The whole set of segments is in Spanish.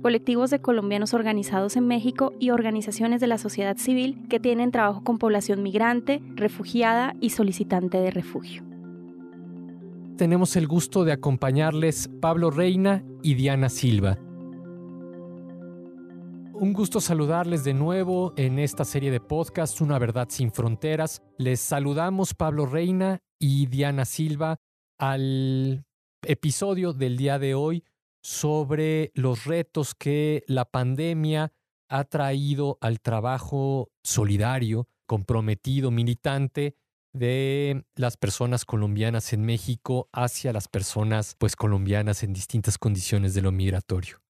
colectivos de colombianos organizados en México y organizaciones de la sociedad civil que tienen trabajo con población migrante, refugiada y solicitante de refugio. Tenemos el gusto de acompañarles Pablo Reina y Diana Silva. Un gusto saludarles de nuevo en esta serie de podcasts Una Verdad sin Fronteras. Les saludamos Pablo Reina y Diana Silva al episodio del día de hoy sobre los retos que la pandemia ha traído al trabajo solidario, comprometido, militante de las personas colombianas en México hacia las personas pues colombianas en distintas condiciones de lo migratorio.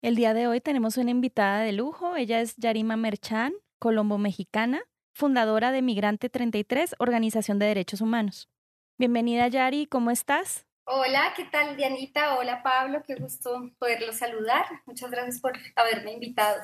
El día de hoy tenemos una invitada de lujo, ella es Yarima Merchan, colombo-mexicana, fundadora de Migrante 33, Organización de Derechos Humanos. Bienvenida Yari, ¿cómo estás? Hola, ¿qué tal Dianita? Hola Pablo, qué gusto poderlo saludar. Muchas gracias por haberme invitado.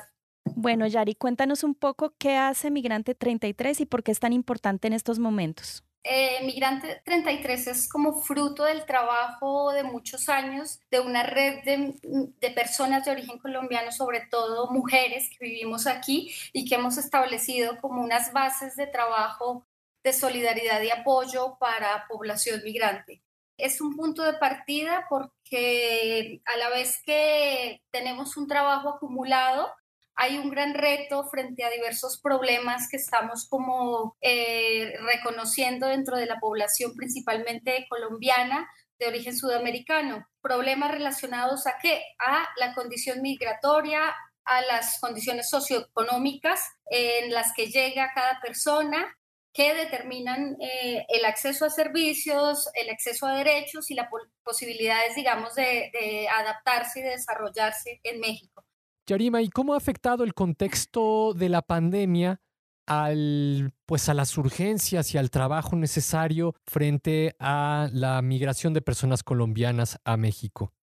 Bueno, Yari, cuéntanos un poco qué hace Migrante 33 y por qué es tan importante en estos momentos. Eh, Migrante 33 es como fruto del trabajo de muchos años de una red de, de, personas de origen colombiano, sobre todo mujeres que vivimos aquí y que hemos establecido como unas bases de trabajo de solidaridad y apoyo para población migrante es un punto de partida porque a la vez que tenemos un trabajo acumulado, hay un gran reto frente a diversos problemas que estamos como eh, reconociendo dentro de la población principalmente colombiana de origen sudamericano. Problemas relacionados a qué? A la condición migratoria, a las condiciones socioeconómicas en las que llega cada persona, que determinan eh, el acceso a servicios, el acceso a derechos y las posibilidades, digamos, de, adaptarse y de desarrollarse en México. Yarima, ¿y cómo ha afectado el contexto de la pandemia al, pues a las urgencias y al trabajo necesario frente a la migración de personas colombianas a México?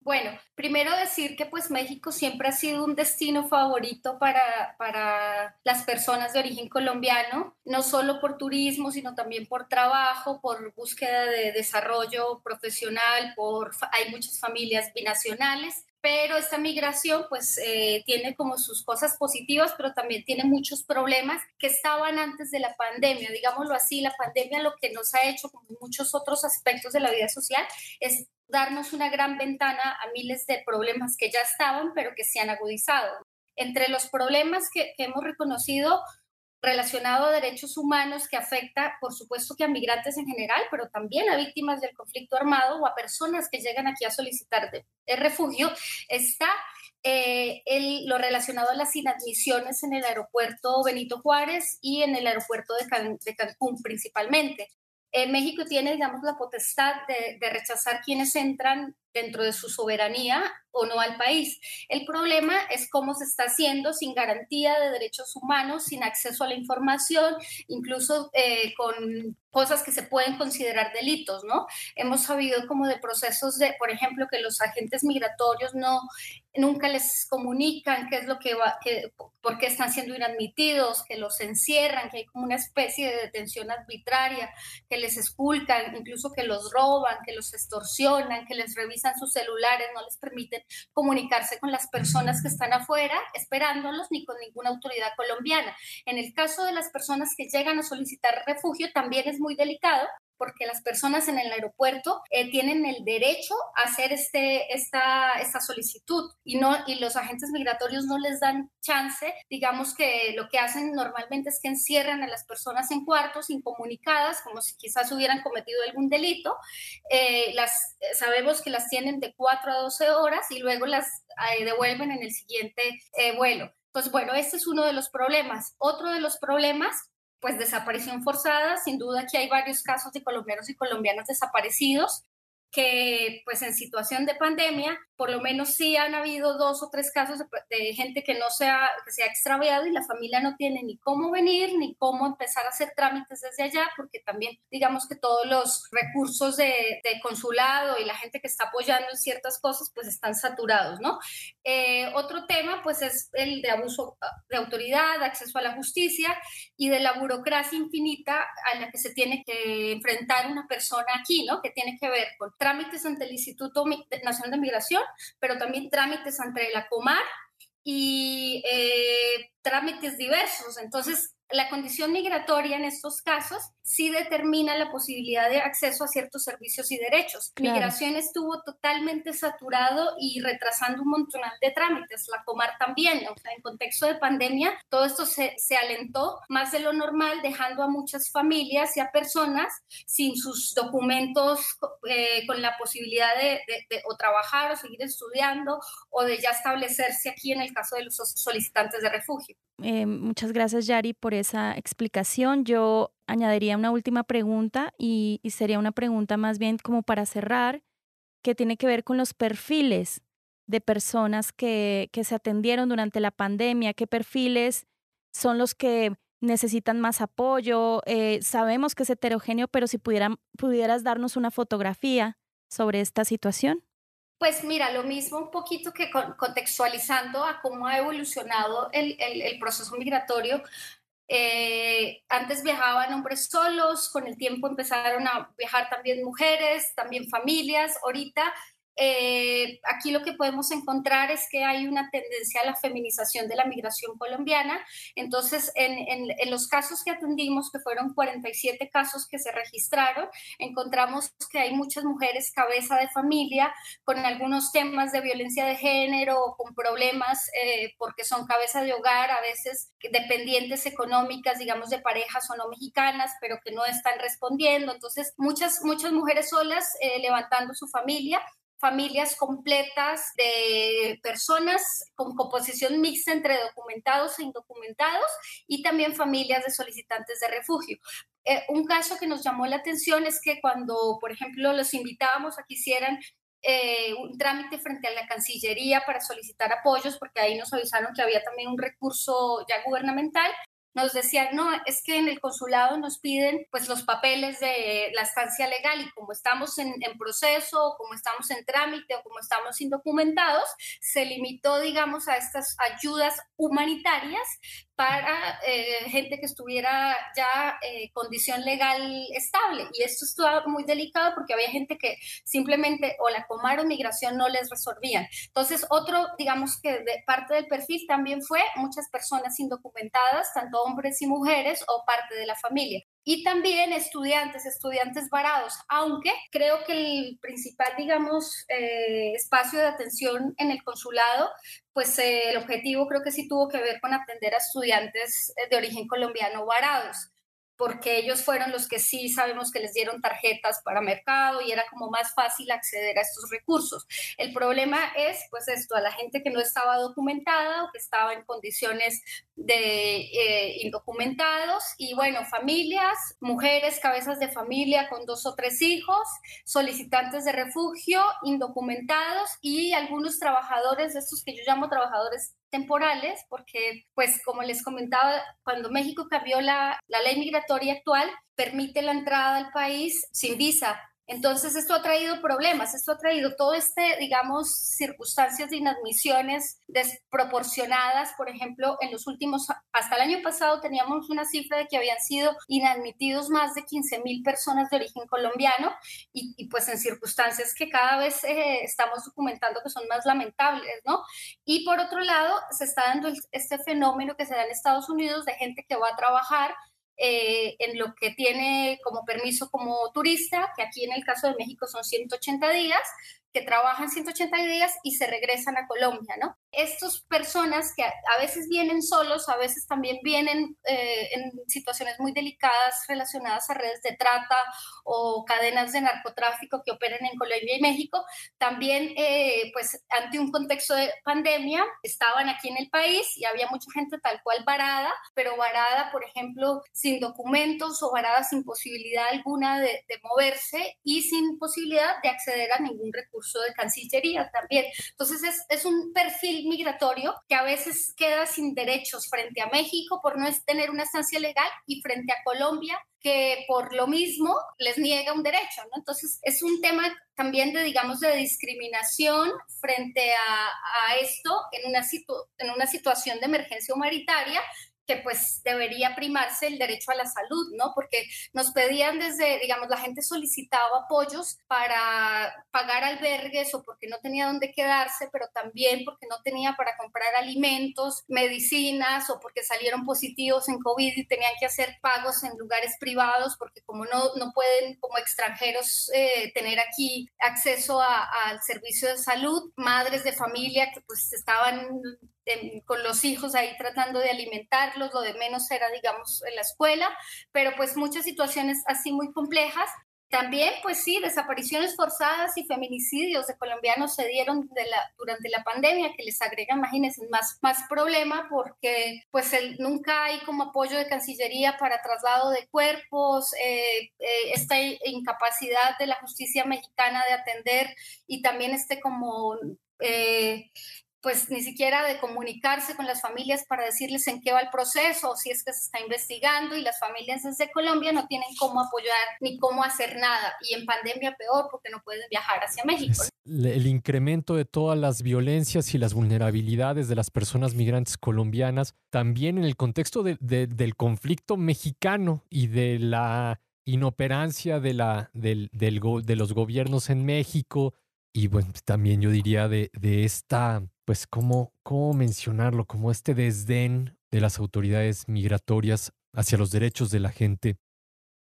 Bueno, primero decir que pues México siempre ha sido un destino favorito para, para las personas de origen colombiano, no solo por turismo, sino también por trabajo, por búsqueda de desarrollo profesional, por hay muchas familias binacionales pero esta migración pues eh, tiene como sus cosas positivas, pero también tiene muchos problemas que estaban antes de la pandemia, digámoslo así, la pandemia lo que nos ha hecho, como muchos otros aspectos de la vida social, es darnos una gran ventana a miles de problemas que ya estaban, pero que se han agudizado. Entre los problemas que, hemos reconocido relacionado a derechos humanos que afecta, por supuesto, que a migrantes en general, pero también a víctimas del conflicto armado o a personas que llegan aquí a solicitar de, refugio, está eh, lo relacionado a las inadmisiones en el aeropuerto Benito Juárez y en el aeropuerto de, de Cancún principalmente. Eh, México tiene, digamos, la potestad de, de, rechazar quienes entran dentro de su soberanía o no al país. El problema es cómo se está haciendo sin garantía de derechos humanos, sin acceso a la información, incluso eh, con cosas que se pueden considerar delitos, ¿no? Hemos sabido como de procesos de, por ejemplo, que los agentes migratorios no nunca les comunican qué es lo que va, que, por qué están siendo inadmitidos, que los encierran, que hay como una especie de detención arbitraria, que les esculcan, incluso que los roban, que los extorsionan, que les revisan sus celulares, no les permiten comunicarse con las personas que están afuera esperándolos ni con ninguna autoridad colombiana. En el caso de las personas que llegan a solicitar refugio también es muy delicado porque las personas en el aeropuerto eh, tienen el derecho a hacer este, esta, esta solicitud y, no, y los agentes migratorios no les dan chance. Digamos que lo que hacen normalmente es que encierran a las personas en cuartos incomunicadas, como si quizás hubieran cometido algún delito. Eh, las, sabemos que las tienen de 4 a 12 horas y luego las eh, devuelven en el siguiente vuelo. Pues bueno, este es uno de los problemas. Otro de los problemas pues desaparición forzada, sin duda que hay varios casos de colombianos y colombianas desaparecidos que pues en situación de pandemia por lo menos sí han habido dos o tres casos de, gente que no se ha, que se ha extraviado y la familia no tiene ni cómo venir ni cómo empezar a hacer trámites desde allá, porque también digamos que todos los recursos de, consulado y la gente que está apoyando en ciertas cosas pues están saturados, ¿no? Eh, otro tema pues es el de abuso de autoridad, acceso a la justicia y de la burocracia infinita a la que se tiene que enfrentar una persona aquí, ¿no? Que tiene que ver con trámites ante el Instituto Nacional de Migración, pero también trámites ante la Comar y eh, trámites diversos. Entonces, la condición migratoria en estos casos sí determina la posibilidad de acceso a ciertos servicios y derechos. Migración estuvo totalmente saturado y retrasando un montón de trámites, la Comar también, o sea, en contexto de pandemia, todo esto se, se alentó más de lo normal, dejando a muchas familias y a personas sin sus documentos eh, con la posibilidad de, de, o trabajar o seguir estudiando o de ya establecerse aquí en el caso de los solicitantes de refugio. Eh, muchas gracias, Yari, por esa explicación. Yo añadiría una última pregunta y, sería una pregunta más bien como para cerrar, que tiene que ver con los perfiles de personas que, que se atendieron durante la pandemia, qué perfiles son los que necesitan más apoyo. Eh, sabemos que es heterogéneo, pero si pudieras darnos una fotografía sobre esta situación. Pues mira, lo mismo un poquito que contextualizando a cómo ha evolucionado el, el, proceso migratorio. Eh, antes viajaban hombres solos, con el tiempo empezaron a viajar también mujeres, también familias. Ahorita eh, aquí lo que podemos encontrar es que hay una tendencia a la feminización de la migración colombiana. Entonces, en, los casos que atendimos, que fueron 47 casos que se registraron, encontramos que hay muchas mujeres cabeza de familia con algunos temas de violencia de género, con problemas eh, porque son cabeza de hogar, a veces dependientes económicas, digamos, de parejas o no mexicanas, pero que no están respondiendo. Entonces, muchas, muchas mujeres solas eh, levantando su familia familias completas de personas con composición mixta entre documentados e indocumentados y también familias de solicitantes de refugio. Eh, un caso que nos llamó la atención es que cuando, por ejemplo, los invitábamos a que hicieran eh, un trámite frente a la Cancillería para solicitar apoyos, porque ahí nos avisaron que había también un recurso ya gubernamental, nos decían, no, es que en el consulado nos piden pues los papeles de la estancia legal y como estamos en, proceso, como estamos en trámite o como estamos indocumentados, se limitó, digamos, a estas ayudas humanitarias para eh, gente que estuviera ya eh, condición legal estable. Y esto estaba muy delicado porque había gente que simplemente o la Comar o Migración no les resolvían. Entonces, otro, digamos que de parte del perfil también fue muchas personas indocumentadas, tanto hombres y mujeres o parte de la familia y también estudiantes, estudiantes varados, aunque creo que el principal, digamos, eh, espacio de atención en el consulado, pues eh, el objetivo creo que sí tuvo que ver con atender a estudiantes eh, de origen colombiano varados porque ellos fueron los que sí sabemos que les dieron tarjetas para mercado y era como más fácil acceder a estos recursos. El problema es, pues esto, a la gente que no estaba documentada o que estaba en condiciones de eh, indocumentados y bueno, familias, mujeres, cabezas de familia con dos o tres hijos, solicitantes de refugio, indocumentados y algunos trabajadores, estos que yo llamo trabajadores temporales, porque pues como les comentaba, cuando México cambió la, la ley migratoria actual, permite la entrada al país sin visa entonces, esto ha traído problemas, esto ha traído todo este, digamos, circunstancias de inadmisiones desproporcionadas. Por ejemplo, en los últimos, hasta el año pasado teníamos una cifra de que habían sido inadmitidos más de 15 mil personas de origen colombiano y, pues en circunstancias que cada vez eh, estamos documentando que son más lamentables, ¿no? Y por otro lado, se está dando este fenómeno que se da en Estados Unidos de gente que va a trabajar eh, en lo que tiene como permiso como turista, que aquí en el caso de México son 180 días, que trabajan 180 días y se regresan a Colombia, ¿no? estas personas que a, veces vienen solos, a veces también vienen eh, en situaciones muy delicadas relacionadas a redes de trata o cadenas de narcotráfico que operan en Colombia y México, también eh, pues ante un contexto de pandemia estaban aquí en el país y había mucha gente tal cual varada, pero varada, por ejemplo, sin documentos o varada sin posibilidad alguna de, de moverse y sin posibilidad de acceder a ningún recurso de Cancillería también. Entonces es, es un perfil migratorio que a veces queda sin derechos frente a México por no tener una estancia legal y frente a Colombia que por lo mismo les niega un derecho, ¿no? Entonces es un tema también de, digamos, de discriminación frente a, a esto en una, en una situación de emergencia humanitaria que pues debería primarse el derecho a la salud, ¿no? Porque nos pedían desde, digamos, la gente solicitaba apoyos para pagar albergues o porque no tenía dónde quedarse, pero también porque no tenía para comprar alimentos, medicinas o porque salieron positivos en COVID y tenían que hacer pagos en lugares privados porque como no, no pueden como extranjeros eh, tener aquí acceso al servicio de salud, madres de familia que pues estaban con los hijos ahí tratando de lo de menos era, digamos, en la escuela, pero pues muchas situaciones así muy complejas. También, pues sí, desapariciones forzadas y feminicidios de colombianos se dieron de la, durante la pandemia, que les agrega, imagínense, más, más problema porque pues el, nunca hay como apoyo de Cancillería para traslado de cuerpos, eh, eh, esta incapacidad de la justicia mexicana de atender y también este como eh, pues ni siquiera de comunicarse con las familias para decirles en qué va el proceso o si es que se está investigando y las familias desde Colombia no tienen cómo apoyar ni cómo hacer nada y en pandemia peor porque no pueden viajar hacia México. El incremento de todas las violencias y las vulnerabilidades de las personas migrantes colombianas, también en el contexto del conflicto mexicano y de la inoperancia de, la, del, de los gobiernos en México y bueno, también yo diría de, de esta pues, ¿cómo, ¿cómo mencionarlo? Como este desdén de las autoridades migratorias hacia los derechos de la gente.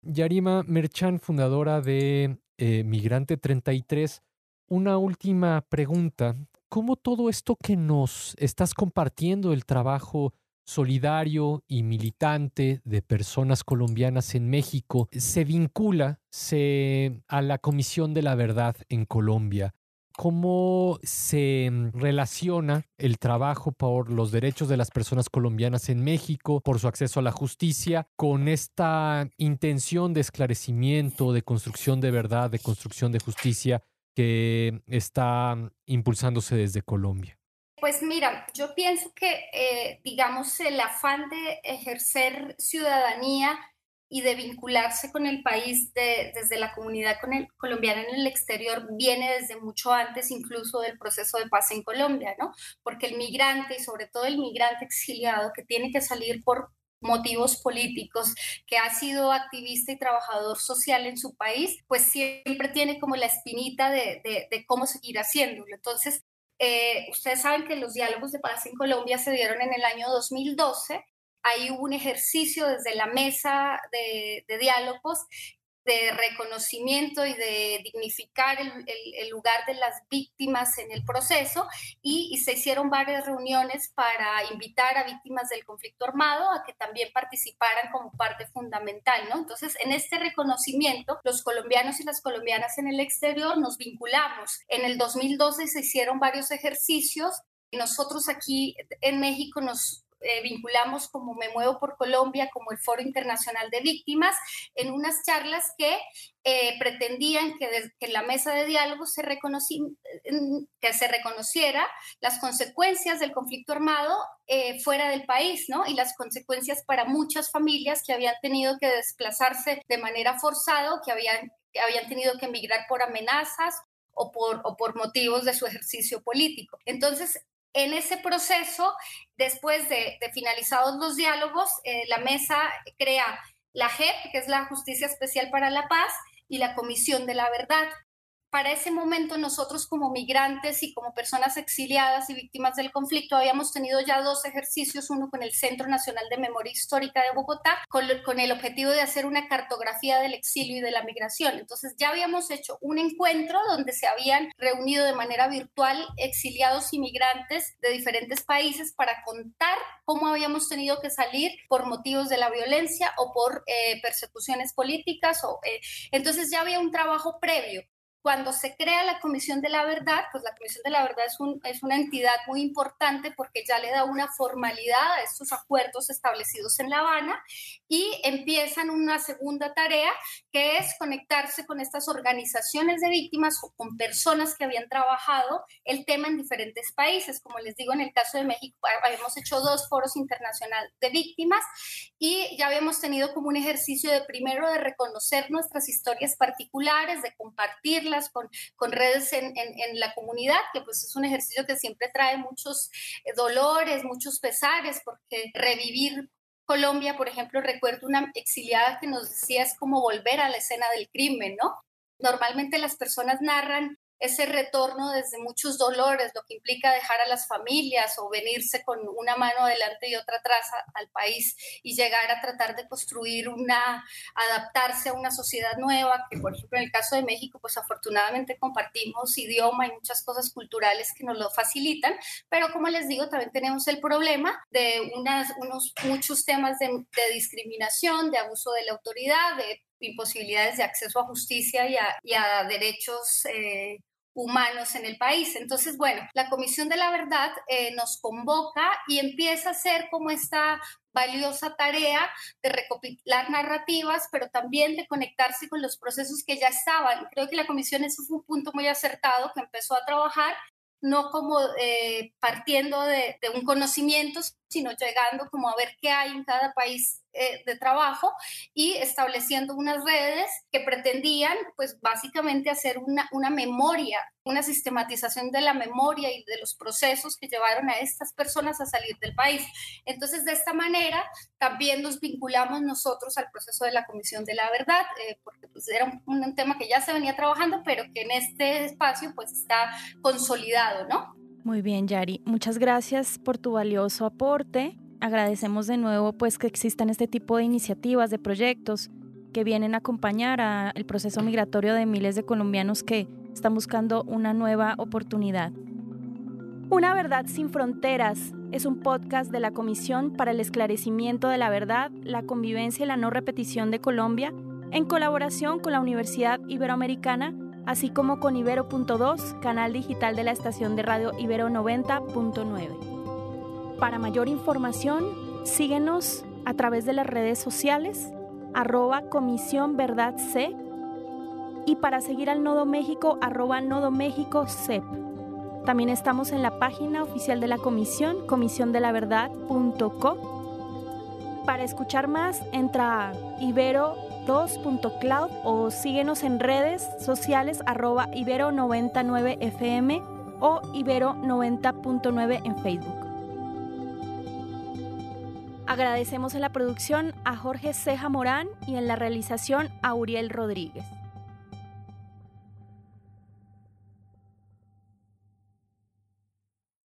Yarima Merchan, fundadora de eh, Migrante 33, una última pregunta. ¿Cómo todo esto que nos estás compartiendo, el trabajo solidario y militante de personas colombianas en México, se vincula se, a la Comisión de la Verdad en Colombia? Cómo se mm, relaciona el trabajo por los derechos de las personas colombianas en México, por su acceso a la justicia, con esta intención de esclarecimiento, de construcción de verdad, de construcción de justicia que está mm, impulsándose desde Colombia. Pues mira, yo pienso que, eh, digamos, el afán de ejercer ciudadanía y de vincularse con el país desde la comunidad con el, colombiana en el exterior viene desde mucho antes incluso del proceso de paz en Colombia, ¿no? Porque el migrante y sobre todo el migrante exiliado que tiene que salir por motivos políticos, que ha sido activista y trabajador social en su país, pues siempre tiene como la espinita de, de, cómo seguir haciéndolo. Entonces, eh, ustedes saben que los diálogos de paz en Colombia se dieron en el año 2012 Ahí un ejercicio desde la mesa de, diálogos de reconocimiento y de dignificar el, lugar de las víctimas en el proceso y, se hicieron varias reuniones para invitar a víctimas del conflicto armado a que también participaran como parte fundamental, ¿no? Entonces, en este reconocimiento, los colombianos y las colombianas en el exterior nos vinculamos. En el 2012 se hicieron varios ejercicios y nosotros aquí en México nos eh, vinculamos como Me Muevo por Colombia, como el Foro Internacional de Víctimas, en unas charlas que eh, pretendían que, en la mesa de diálogo se, que se reconociera las consecuencias del conflicto armado eh, fuera del país, ¿no? Y las consecuencias para muchas familias que habían tenido que desplazarse de manera forzada, que habían, que habían tenido que emigrar por amenazas o por, o por motivos de su ejercicio político. Entonces, en ese proceso, después de, finalizados los diálogos, eh, la mesa crea la JEP, que es la Justicia Especial para la Paz, y la Comisión de la Verdad. Para ese momento nosotros como migrantes y como personas exiliadas y víctimas del conflicto habíamos tenido ya dos ejercicios, uno con el Centro Nacional de Memoria Histórica de Bogotá, con, el objetivo de hacer una cartografía del exilio y de la migración. Entonces ya habíamos hecho un encuentro donde se habían reunido de manera virtual exiliados y migrantes de diferentes países para contar cómo habíamos tenido que salir por motivos de la violencia o por eh, persecuciones políticas. Eh, entonces ya había un trabajo previo cuando se crea la Comisión de la Verdad, pues la Comisión de la Verdad es, un, es, una entidad muy importante porque ya le da una formalidad a estos acuerdos establecidos en La Habana y empiezan una segunda tarea que es conectarse con estas organizaciones de víctimas o con personas que habían trabajado el tema en diferentes países. Como les digo, en el caso de México habíamos hecho dos foros internacionales de víctimas y ya habíamos tenido como un ejercicio de primero de reconocer nuestras historias particulares, de compartirlas con, con redes en, en, la comunidad, que pues es un ejercicio que siempre trae muchos eh, dolores, muchos pesares, porque revivir Colombia, por ejemplo, recuerdo una exiliada que nos decía es como volver a la escena del crimen, ¿no? Normalmente las personas narran ese retorno desde muchos dolores, lo que implica dejar a las familias o venirse con una mano adelante y otra atrás al país y llegar a tratar de construir una, adaptarse a una sociedad nueva, que por ejemplo en el caso de México, pues afortunadamente compartimos idioma y muchas cosas culturales que nos lo facilitan, pero como les digo, también tenemos el problema de unas, unos muchos temas de, discriminación, de abuso de la autoridad, de imposibilidades de acceso a justicia y a, y a derechos eh, humanos en el país. Entonces, bueno, la Comisión de la Verdad eh, nos convoca y empieza a hacer como esta valiosa tarea de recopilar narrativas, pero también de conectarse con los procesos que ya estaban. Creo que la comisión eso fue un punto muy acertado que empezó a trabajar no como eh, partiendo de, de, un conocimiento, sino llegando como a ver qué hay en cada país eh, de trabajo y estableciendo unas redes que pretendían pues básicamente hacer una, una memoria, una sistematización de la memoria y de los procesos que llevaron a estas personas a salir del país. Entonces de esta manera también nos vinculamos nosotros al proceso de la Comisión de la Verdad, eh, porque pues era un, un tema que ya se venía trabajando, pero que en este espacio pues está consolidado, ¿no? Muy bien, Yari. Muchas gracias por tu valioso aporte agradecemos de nuevo pues que existan este tipo de iniciativas, de proyectos que vienen a acompañar al proceso migratorio de miles de colombianos que están buscando una nueva oportunidad. Una verdad sin fronteras es un podcast de la Comisión para el Esclarecimiento de la Verdad, la Convivencia y la No Repetición de Colombia, en colaboración con la Universidad Iberoamericana, así como con Ibero.2, canal digital de la estación de radio Ibero 90.9. Para mayor información, síguenos a través de las redes sociales, arroba Comisión Verdad C, y para seguir al Nodo México, arroba Nodo México CEP. También estamos en la página oficial de la comisión, comisiondelaverdad.co. Para escuchar más, entra a ibero2.cloud o síguenos en redes sociales arroba ibero99fm o ibero90.9 en Facebook. Agradecemos en la producción a Jorge Ceja Morán y en la realización a Uriel Rodríguez.